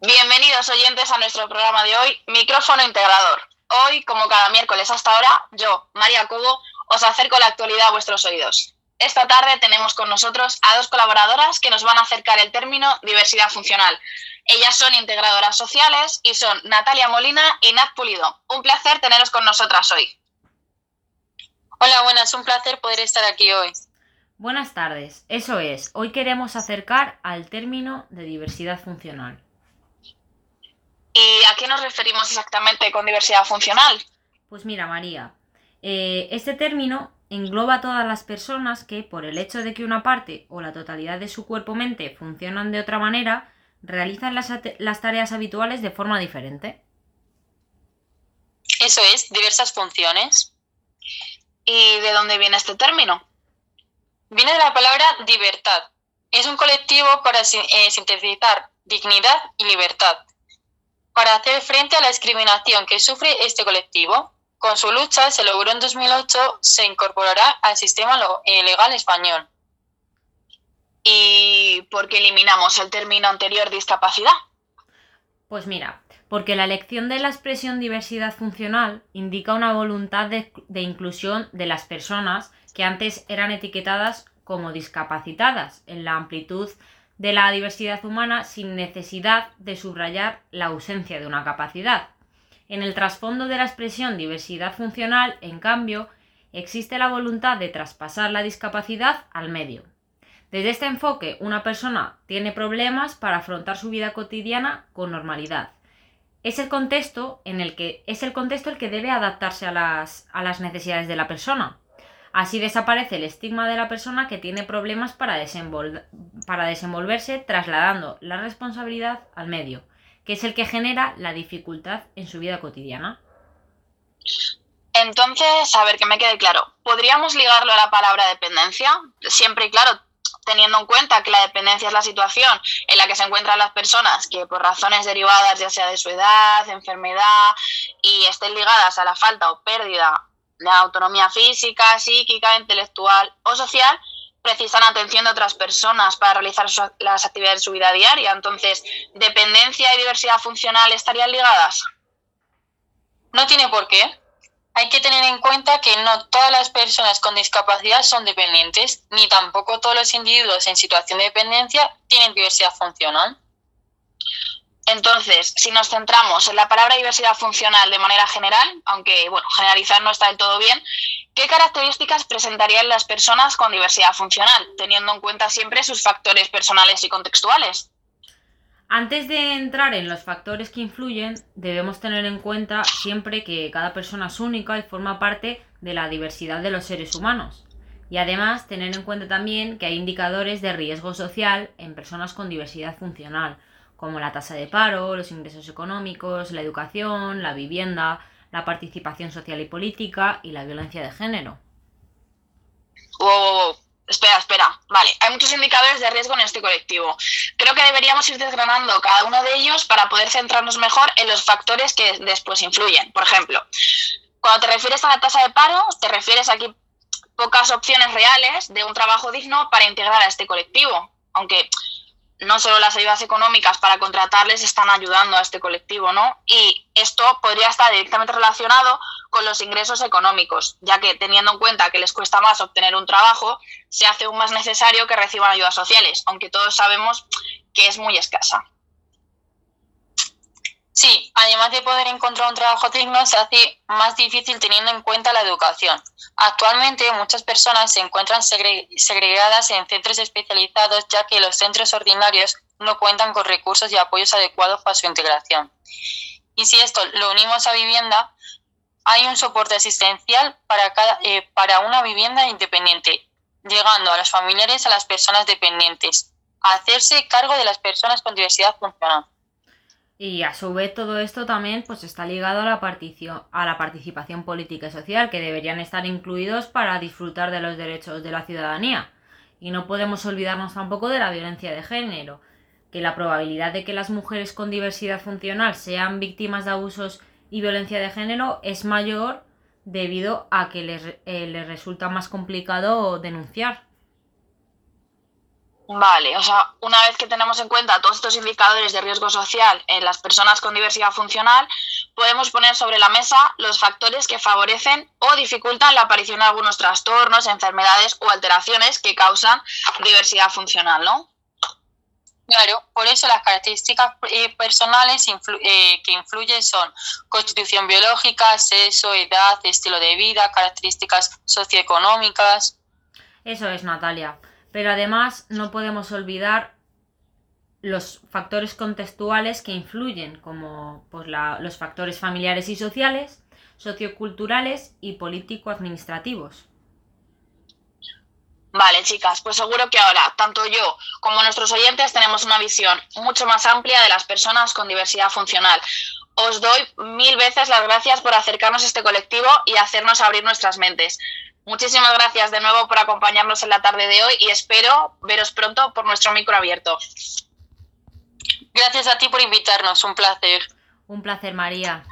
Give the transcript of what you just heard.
Bienvenidos oyentes a nuestro programa de hoy, Micrófono Integrador. Hoy, como cada miércoles hasta ahora, yo, María Cobo, os acerco la actualidad a vuestros oídos. Esta tarde tenemos con nosotros a dos colaboradoras que nos van a acercar el término diversidad funcional. Ellas son integradoras sociales y son Natalia Molina y Nat Pulido. Un placer teneros con nosotras hoy. Hola, buenas, un placer poder estar aquí hoy. Buenas tardes, eso es, hoy queremos acercar al término de diversidad funcional. ¿Y a qué nos referimos exactamente con diversidad funcional? Pues mira, María, eh, este término engloba a todas las personas que, por el hecho de que una parte o la totalidad de su cuerpo-mente funcionan de otra manera, realizan las, las tareas habituales de forma diferente. Eso es, diversas funciones. ¿Y de dónde viene este término? Viene de la palabra libertad. Es un colectivo para eh, sintetizar dignidad y libertad. Para hacer frente a la discriminación que sufre este colectivo, con su lucha se logró en 2008 se incorporará al sistema eh, legal español. ¿Y por qué eliminamos el término anterior discapacidad? Pues mira, porque la elección de la expresión diversidad funcional indica una voluntad de, inclusión de las personas que antes eran etiquetadas como discapacitadas en la amplitud de la diversidad humana sin necesidad de subrayar la ausencia de una capacidad. En el trasfondo de la expresión diversidad funcional, en cambio, existe la voluntad de traspasar la discapacidad al medio. Desde este enfoque, una persona tiene problemas para afrontar su vida cotidiana con normalidad. Es el contexto en el que es el contexto el que debe adaptarse a las, a las necesidades de la persona. Así desaparece el estigma de la persona que tiene problemas para, para desenvolverse trasladando la responsabilidad al medio que es el que genera la dificultad en su vida cotidiana. Entonces, a ver que me quede claro, ¿podríamos ligarlo a la palabra dependencia? Siempre y claro, teniendo en cuenta que la dependencia es la situación en la que se encuentran las personas que por razones derivadas ya sea de su edad, enfermedad y estén ligadas a la falta o pérdida de autonomía física, psíquica, intelectual o social, precisan atención de otras personas para realizar las actividades de su vida diaria. Entonces, ¿dependencia y diversidad funcional estarían ligadas? No tiene por qué. Hay que tener en cuenta que no todas las personas con discapacidad son dependientes, ni tampoco todos los individuos en situación de dependencia tienen diversidad funcional. Entonces, si nos centramos en la palabra diversidad funcional de manera general, aunque bueno, generalizar no está del todo bien, ¿qué características presentarían las personas con diversidad funcional, teniendo en cuenta siempre sus factores personales y contextuales? Antes de entrar en los factores que influyen, debemos tener en cuenta siempre que cada persona es única y forma parte de la diversidad de los seres humanos. Y además tener en cuenta también que hay indicadores de riesgo social en personas con diversidad funcional, como la tasa de paro, los ingresos económicos, la educación, la vivienda, la participación social y política y la violencia de género. Espera, espera. Vale, hay muchos indicadores de riesgo en este colectivo. Creo que deberíamos ir desgranando cada uno de ellos para poder centrarnos mejor en los factores que después influyen. Por ejemplo, cuando te refieres a la tasa de paro, te refieres aquí pocas opciones reales de un trabajo digno para integrar a este colectivo. Aunque no solo las ayudas económicas para contratarles están ayudando a este colectivo, ¿no? Y esto podría estar directamente relacionado con los ingresos económicos, ya que teniendo en cuenta que les cuesta más obtener un trabajo, se hace aún más necesario que reciban ayudas sociales, aunque todos sabemos que es muy escasa. Sí, además de poder encontrar un trabajo digno, se hace más difícil teniendo en cuenta la educación. Actualmente muchas personas se encuentran segregadas en centros especializados ya que los centros ordinarios no cuentan con recursos y apoyos adecuados para su integración. Y si esto lo unimos a vivienda, hay un soporte asistencial para, cada, eh, para una vivienda independiente, llegando a los familiares a las personas dependientes, a hacerse cargo de las personas con diversidad funcional. Y a su vez todo esto también pues está ligado a la, a la participación política y social, que deberían estar incluidos para disfrutar de los derechos de la ciudadanía. Y no podemos olvidarnos tampoco de la violencia de género, que la probabilidad de que las mujeres con diversidad funcional sean víctimas de abusos y violencia de género es mayor debido a que les, eh, les resulta más complicado denunciar. Vale, o sea, una vez que tenemos en cuenta todos estos indicadores de riesgo social en las personas con diversidad funcional, podemos poner sobre la mesa los factores que favorecen o dificultan la aparición de algunos trastornos, enfermedades o alteraciones que causan diversidad funcional, ¿no? Claro, por eso las características eh, personales eh, que influyen son constitución biológica, sexo, edad, estilo de vida, características socioeconómicas. Eso es, Natalia. Pero además no podemos olvidar los factores contextuales que influyen, como pues, los factores familiares y sociales, socioculturales y político-administrativos. Vale, chicas, pues seguro que ahora tanto yo como nuestros oyentes tenemos una visión mucho más amplia de las personas con diversidad funcional. Os doy mil veces las gracias por acercarnos a este colectivo y hacernos abrir nuestras mentes. Muchísimas gracias de nuevo por acompañarnos en la tarde de hoy y espero veros pronto por nuestro micro abierto. Gracias a ti por invitarnos, un placer. Un placer, María.